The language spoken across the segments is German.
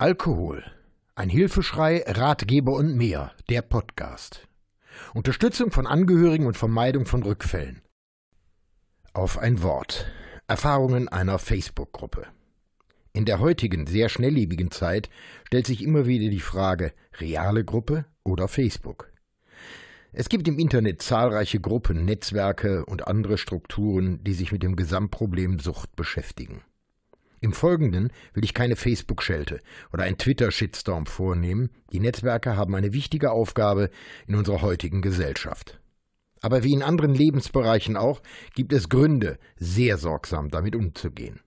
Alkohol. Ein Hilfeschrei, Ratgeber und mehr. Der Podcast. Unterstützung von Angehörigen und Vermeidung von Rückfällen. Auf ein Wort. Erfahrungen einer Facebook-Gruppe. In der heutigen, sehr schnelllebigen Zeit stellt sich immer wieder die Frage, reale Gruppe oder Facebook? Es gibt im Internet zahlreiche Gruppen, Netzwerke und andere Strukturen, die sich mit dem Gesamtproblem Sucht beschäftigen. Im Folgenden will ich keine Facebook-Schelte oder ein Twitter-Shitstorm vornehmen. Die Netzwerke haben eine wichtige Aufgabe in unserer heutigen Gesellschaft. Aber wie in anderen Lebensbereichen auch, gibt es Gründe, sehr sorgsam damit umzugehen.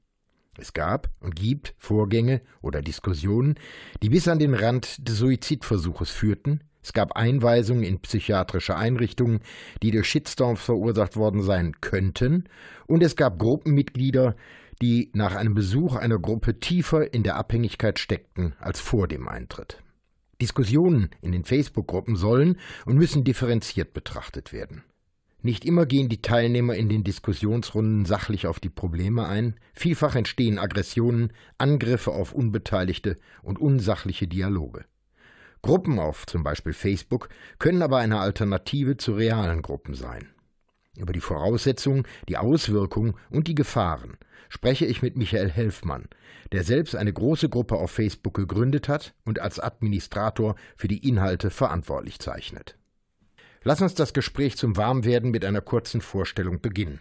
Es gab und gibt Vorgänge oder Diskussionen, die bis an den Rand des Suizidversuches führten. Es gab Einweisungen in psychiatrische Einrichtungen, die durch Shitstorms verursacht worden sein könnten. Und es gab Gruppenmitglieder, die nach einem Besuch einer Gruppe tiefer in der Abhängigkeit steckten als vor dem Eintritt. Diskussionen in den Facebook-Gruppen sollen und müssen differenziert betrachtet werden. Nicht immer gehen die Teilnehmer in den Diskussionsrunden sachlich auf die Probleme ein, vielfach entstehen Aggressionen, Angriffe auf Unbeteiligte und unsachliche Dialoge. Gruppen auf zum Beispiel Facebook können aber eine Alternative zu realen Gruppen sein. Über die Voraussetzungen, die Auswirkungen und die Gefahren spreche ich mit Michael Helfmann, der selbst eine große Gruppe auf Facebook gegründet hat und als Administrator für die Inhalte verantwortlich zeichnet. Lass uns das Gespräch zum Warmwerden mit einer kurzen Vorstellung beginnen.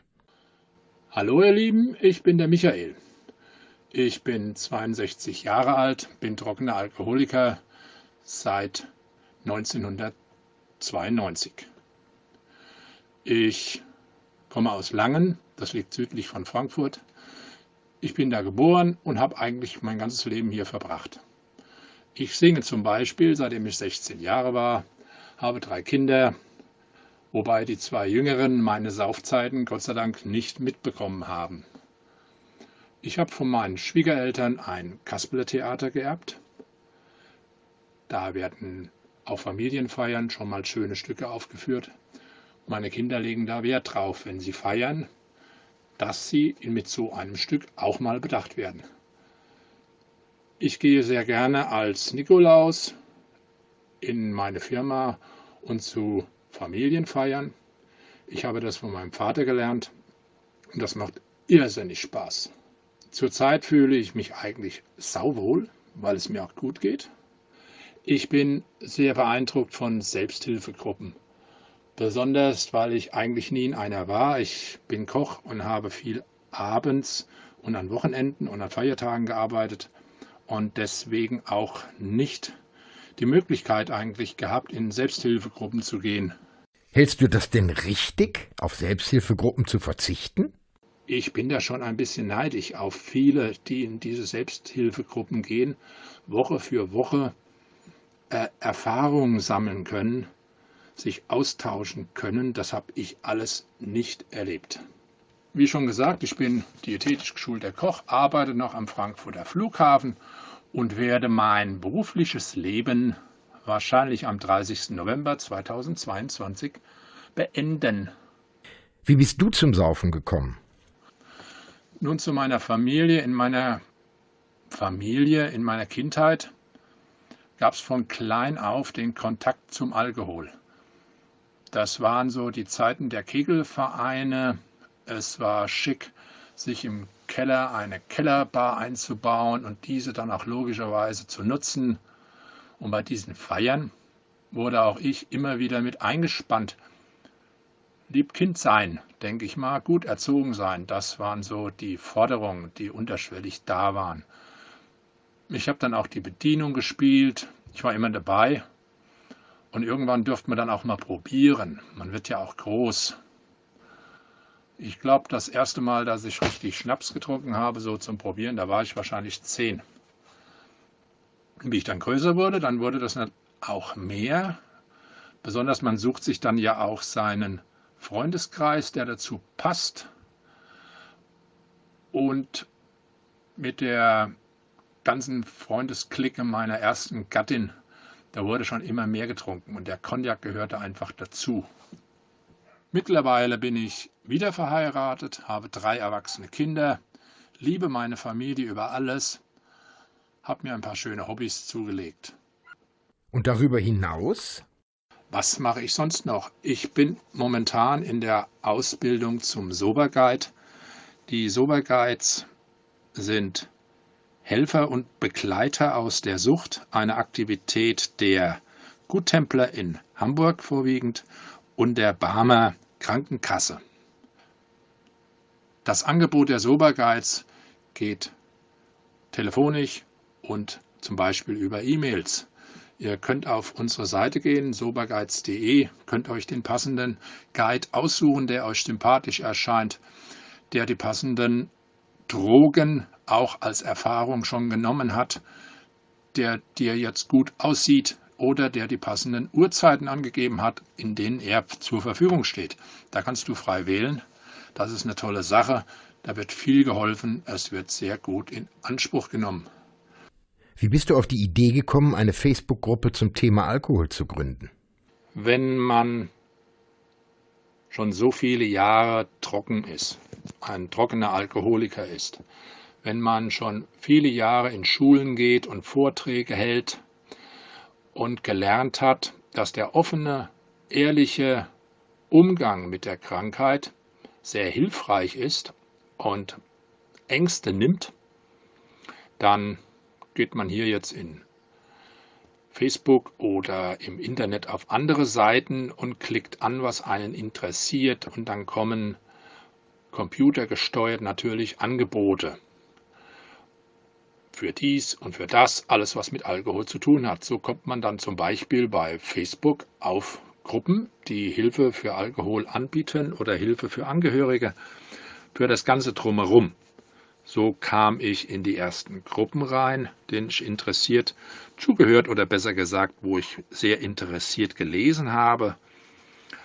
Hallo ihr Lieben, ich bin der Michael. Ich bin 62 Jahre alt, bin trockener Alkoholiker seit 1992. Ich komme aus Langen, das liegt südlich von Frankfurt. Ich bin da geboren und habe eigentlich mein ganzes Leben hier verbracht. Ich singe zum Beispiel, seitdem ich 16 Jahre war, habe drei Kinder, wobei die zwei Jüngeren meine Saufzeiten Gott sei Dank nicht mitbekommen haben. Ich habe von meinen Schwiegereltern ein Kasperle-Theater geerbt. Da werden auf Familienfeiern schon mal schöne Stücke aufgeführt. Meine Kinder legen da Wert drauf, wenn sie feiern, dass sie mit so einem Stück auch mal bedacht werden. Ich gehe sehr gerne als Nikolaus in meine Firma und zu Familienfeiern. Ich habe das von meinem Vater gelernt und das macht irrsinnig Spaß. Zurzeit fühle ich mich eigentlich sauwohl, weil es mir auch gut geht. Ich bin sehr beeindruckt von Selbsthilfegruppen. Besonders, weil ich eigentlich nie in einer war. Ich bin Koch und habe viel abends und an Wochenenden und an Feiertagen gearbeitet und deswegen auch nicht die Möglichkeit eigentlich gehabt, in Selbsthilfegruppen zu gehen. Hältst du das denn richtig, auf Selbsthilfegruppen zu verzichten? Ich bin da schon ein bisschen neidisch auf viele, die in diese Selbsthilfegruppen gehen, Woche für Woche äh, Erfahrungen sammeln können sich austauschen können. Das habe ich alles nicht erlebt. Wie schon gesagt, ich bin diätetisch geschulter Koch, arbeite noch am Frankfurter Flughafen und werde mein berufliches Leben wahrscheinlich am 30. November 2022 beenden. Wie bist du zum Saufen gekommen? Nun zu meiner Familie. In meiner Familie, in meiner Kindheit gab es von klein auf den Kontakt zum Alkohol. Das waren so die Zeiten der Kegelvereine. Es war schick, sich im Keller eine Kellerbar einzubauen und diese dann auch logischerweise zu nutzen. Und bei diesen Feiern wurde auch ich immer wieder mit eingespannt. Lieb Kind sein, denke ich mal, gut erzogen sein, das waren so die Forderungen, die unterschwellig da waren. Ich habe dann auch die Bedienung gespielt, ich war immer dabei und irgendwann dürfte man dann auch mal probieren. Man wird ja auch groß. Ich glaube, das erste Mal, dass ich richtig Schnaps getrunken habe, so zum Probieren, da war ich wahrscheinlich zehn. Wie ich dann größer wurde, dann wurde das auch mehr. Besonders man sucht sich dann ja auch seinen Freundeskreis, der dazu passt. Und mit der ganzen Freundesklicke meiner ersten Gattin da wurde schon immer mehr getrunken und der Cognac gehörte einfach dazu. Mittlerweile bin ich wieder verheiratet, habe drei erwachsene Kinder, liebe meine Familie über alles, habe mir ein paar schöne Hobbys zugelegt. Und darüber hinaus? Was mache ich sonst noch? Ich bin momentan in der Ausbildung zum Soberguide. Die Soberguides sind Helfer und Begleiter aus der Sucht, eine Aktivität der Guttempler in Hamburg vorwiegend und der Barmer Krankenkasse. Das Angebot der Soberguides geht telefonisch und zum Beispiel über E-Mails. Ihr könnt auf unsere Seite gehen, soberguides.de, könnt euch den passenden Guide aussuchen, der euch sympathisch erscheint, der die passenden Drogen auch als Erfahrung schon genommen hat, der dir jetzt gut aussieht oder der die passenden Uhrzeiten angegeben hat, in denen er zur Verfügung steht. Da kannst du frei wählen. Das ist eine tolle Sache. Da wird viel geholfen. Es wird sehr gut in Anspruch genommen. Wie bist du auf die Idee gekommen, eine Facebook-Gruppe zum Thema Alkohol zu gründen? Wenn man schon so viele Jahre trocken ist, ein trockener Alkoholiker ist, wenn man schon viele Jahre in Schulen geht und Vorträge hält und gelernt hat, dass der offene, ehrliche Umgang mit der Krankheit sehr hilfreich ist und Ängste nimmt, dann geht man hier jetzt in Facebook oder im Internet auf andere Seiten und klickt an, was einen interessiert. Und dann kommen computergesteuert natürlich Angebote für dies und für das, alles was mit Alkohol zu tun hat. So kommt man dann zum Beispiel bei Facebook auf Gruppen, die Hilfe für Alkohol anbieten oder Hilfe für Angehörige, für das Ganze drumherum. So kam ich in die ersten Gruppen rein, denen ich interessiert zugehört oder besser gesagt, wo ich sehr interessiert gelesen habe.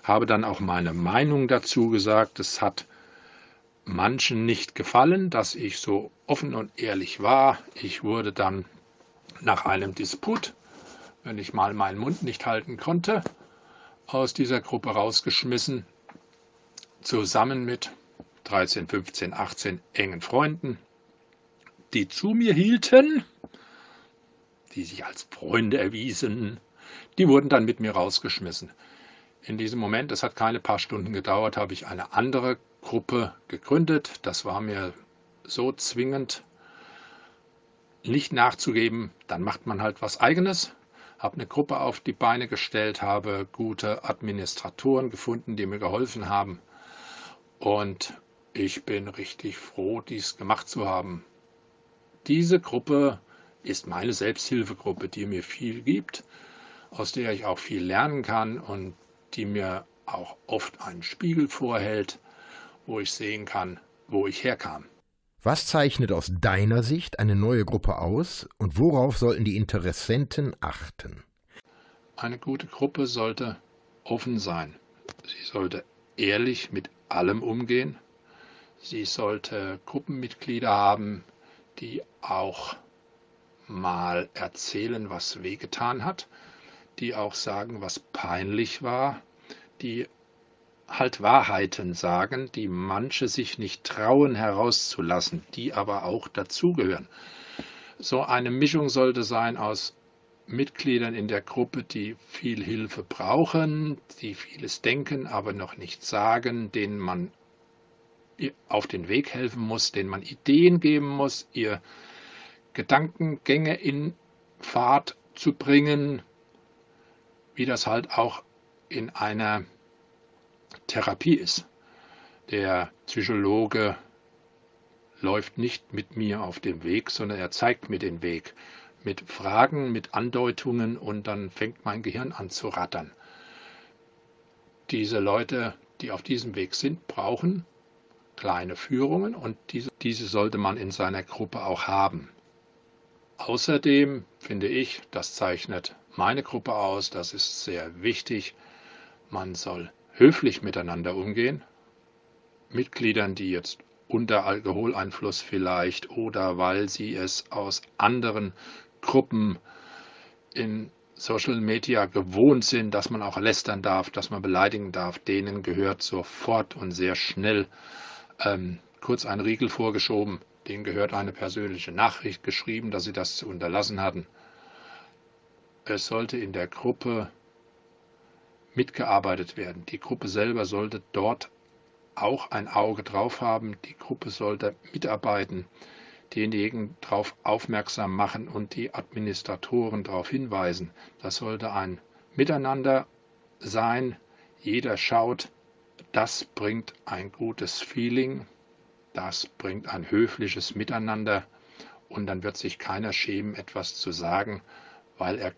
Habe dann auch meine Meinung dazu gesagt. Es hat manchen nicht gefallen, dass ich so offen und ehrlich war. Ich wurde dann nach einem Disput, wenn ich mal meinen Mund nicht halten konnte, aus dieser Gruppe rausgeschmissen, zusammen mit 13, 15, 18 engen Freunden, die zu mir hielten, die sich als Freunde erwiesen, die wurden dann mit mir rausgeschmissen. In diesem Moment, es hat keine paar Stunden gedauert, habe ich eine andere Gruppe gegründet. Das war mir so zwingend, nicht nachzugeben. Dann macht man halt was eigenes. Habe eine Gruppe auf die Beine gestellt, habe gute Administratoren gefunden, die mir geholfen haben. Und ich bin richtig froh, dies gemacht zu haben. Diese Gruppe ist meine Selbsthilfegruppe, die mir viel gibt, aus der ich auch viel lernen kann und die mir auch oft einen Spiegel vorhält, wo ich sehen kann, wo ich herkam. Was zeichnet aus deiner Sicht eine neue Gruppe aus und worauf sollten die Interessenten achten? Eine gute Gruppe sollte offen sein. Sie sollte ehrlich mit allem umgehen. Sie sollte Gruppenmitglieder haben, die auch mal erzählen, was wehgetan hat, die auch sagen, was peinlich war, die halt Wahrheiten sagen, die manche sich nicht trauen herauszulassen, die aber auch dazugehören. So eine Mischung sollte sein aus Mitgliedern in der Gruppe, die viel Hilfe brauchen, die vieles denken, aber noch nicht sagen, denen man auf den Weg helfen muss, denen man Ideen geben muss, ihr Gedankengänge in Fahrt zu bringen, wie das halt auch in einer Therapie ist. Der Psychologe läuft nicht mit mir auf dem Weg, sondern er zeigt mir den Weg mit Fragen, mit Andeutungen und dann fängt mein Gehirn an zu rattern. Diese Leute, die auf diesem Weg sind, brauchen kleine Führungen und diese, diese sollte man in seiner Gruppe auch haben. Außerdem finde ich, das zeichnet meine Gruppe aus, das ist sehr wichtig, man soll höflich miteinander umgehen. Mitgliedern, die jetzt unter Alkoholeinfluss vielleicht oder weil sie es aus anderen Gruppen in Social Media gewohnt sind, dass man auch lästern darf, dass man beleidigen darf, denen gehört sofort und sehr schnell ähm, kurz ein Riegel vorgeschoben. denen gehört eine persönliche Nachricht geschrieben, dass sie das zu unterlassen hatten. Es sollte in der Gruppe mitgearbeitet werden. Die Gruppe selber sollte dort auch ein Auge drauf haben. Die Gruppe sollte mitarbeiten, denjenigen darauf aufmerksam machen und die Administratoren darauf hinweisen. Das sollte ein Miteinander sein. Jeder schaut, das bringt ein gutes Feeling, das bringt ein höfliches Miteinander und dann wird sich keiner schämen, etwas zu sagen, weil er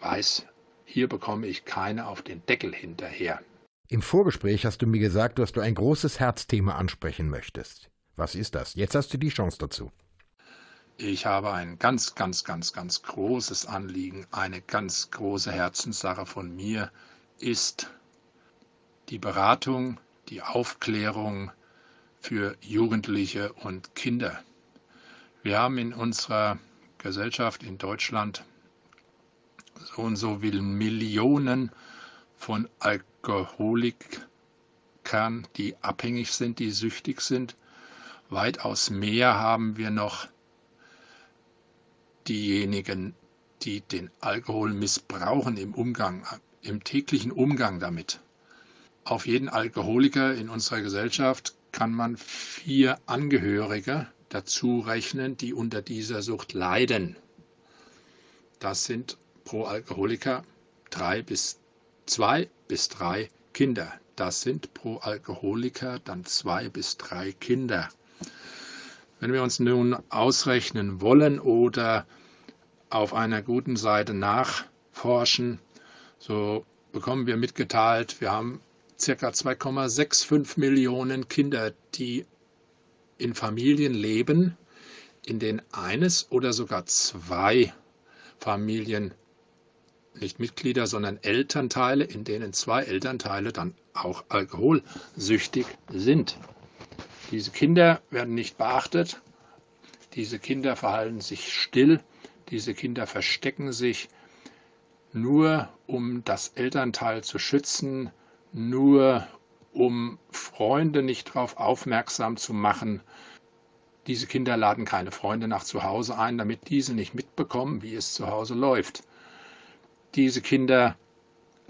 weiß, hier bekomme ich keine auf den Deckel hinterher. Im Vorgespräch hast du mir gesagt, dass du ein großes Herzthema ansprechen möchtest. Was ist das? Jetzt hast du die Chance dazu. Ich habe ein ganz, ganz, ganz, ganz großes Anliegen. Eine ganz große Herzenssache von mir ist die Beratung, die Aufklärung für Jugendliche und Kinder. Wir haben in unserer Gesellschaft in Deutschland so und so viele Millionen von Alkoholikern, die abhängig sind, die süchtig sind. Weitaus mehr haben wir noch diejenigen, die den Alkohol missbrauchen im Umgang, im täglichen Umgang damit. Auf jeden Alkoholiker in unserer Gesellschaft kann man vier Angehörige dazu rechnen, die unter dieser Sucht leiden. Das sind pro Alkoholiker drei bis zwei bis drei Kinder. Das sind pro Alkoholiker dann zwei bis drei Kinder. Wenn wir uns nun ausrechnen wollen oder auf einer guten Seite nachforschen, so bekommen wir mitgeteilt, wir haben ca. 2,65 Millionen Kinder, die in Familien leben, in denen eines oder sogar zwei Familien nicht Mitglieder, sondern Elternteile, in denen zwei Elternteile dann auch alkoholsüchtig sind. Diese Kinder werden nicht beachtet, diese Kinder verhalten sich still, diese Kinder verstecken sich nur, um das Elternteil zu schützen, nur um Freunde nicht darauf aufmerksam zu machen. Diese Kinder laden keine Freunde nach zu Hause ein, damit diese nicht mitbekommen, wie es zu Hause läuft. Diese Kinder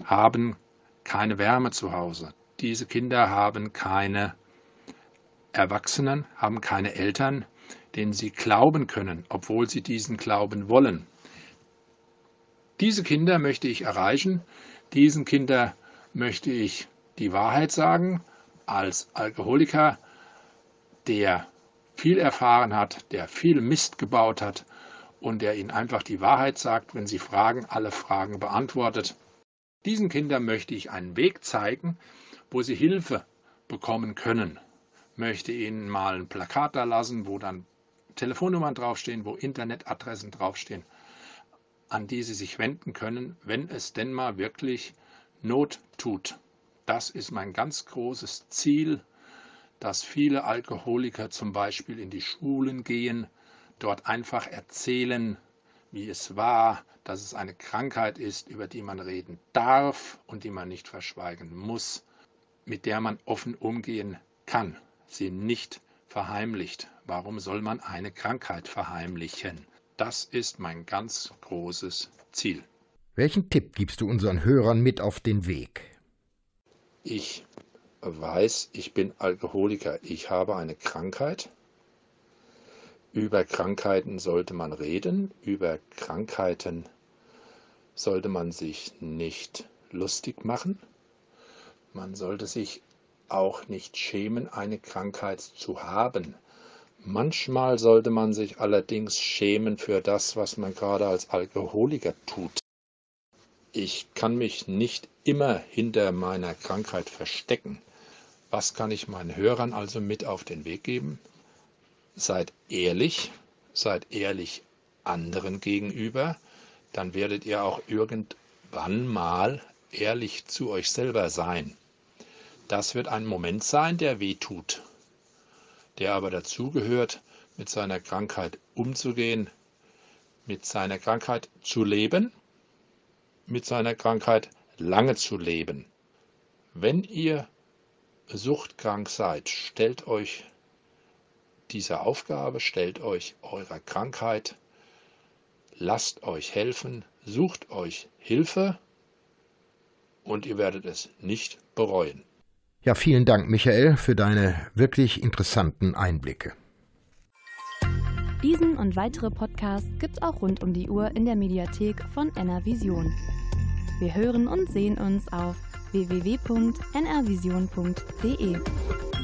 haben keine Wärme zu Hause. Diese Kinder haben keine Erwachsenen, haben keine Eltern, denen sie glauben können, obwohl sie diesen glauben wollen. Diese Kinder möchte ich erreichen. Diesen Kinder möchte ich die Wahrheit sagen als Alkoholiker, der viel erfahren hat, der viel Mist gebaut hat und der ihnen einfach die Wahrheit sagt, wenn sie fragen, alle Fragen beantwortet. Diesen Kindern möchte ich einen Weg zeigen, wo sie Hilfe bekommen können. Möchte ihnen mal ein Plakat da lassen, wo dann Telefonnummern draufstehen, wo Internetadressen draufstehen, an die sie sich wenden können, wenn es denn mal wirklich Not tut. Das ist mein ganz großes Ziel, dass viele Alkoholiker zum Beispiel in die Schulen gehen, dort einfach erzählen, wie es war, dass es eine Krankheit ist, über die man reden darf und die man nicht verschweigen muss, mit der man offen umgehen kann, sie nicht verheimlicht. Warum soll man eine Krankheit verheimlichen? Das ist mein ganz großes Ziel. Welchen Tipp gibst du unseren Hörern mit auf den Weg? Ich weiß, ich bin Alkoholiker. Ich habe eine Krankheit über Krankheiten sollte man reden, über Krankheiten sollte man sich nicht lustig machen. Man sollte sich auch nicht schämen, eine Krankheit zu haben. Manchmal sollte man sich allerdings schämen für das, was man gerade als Alkoholiker tut. Ich kann mich nicht immer hinter meiner Krankheit verstecken. Was kann ich meinen Hörern also mit auf den Weg geben? Seid ehrlich, seid ehrlich anderen gegenüber, dann werdet ihr auch irgendwann mal ehrlich zu euch selber sein. Das wird ein Moment sein, der weh tut, der aber dazugehört, mit seiner Krankheit umzugehen, mit seiner Krankheit zu leben, mit seiner Krankheit lange zu leben. Wenn ihr suchtkrank seid, stellt euch dieser Aufgabe, stellt euch eurer Krankheit, lasst euch helfen, sucht euch Hilfe und ihr werdet es nicht bereuen. Ja, vielen Dank, Michael, für deine wirklich interessanten Einblicke. Diesen und weitere Podcasts gibt's auch rund um die Uhr in der Mediathek von NRVision. Wir hören und sehen uns auf www.nrvision.de.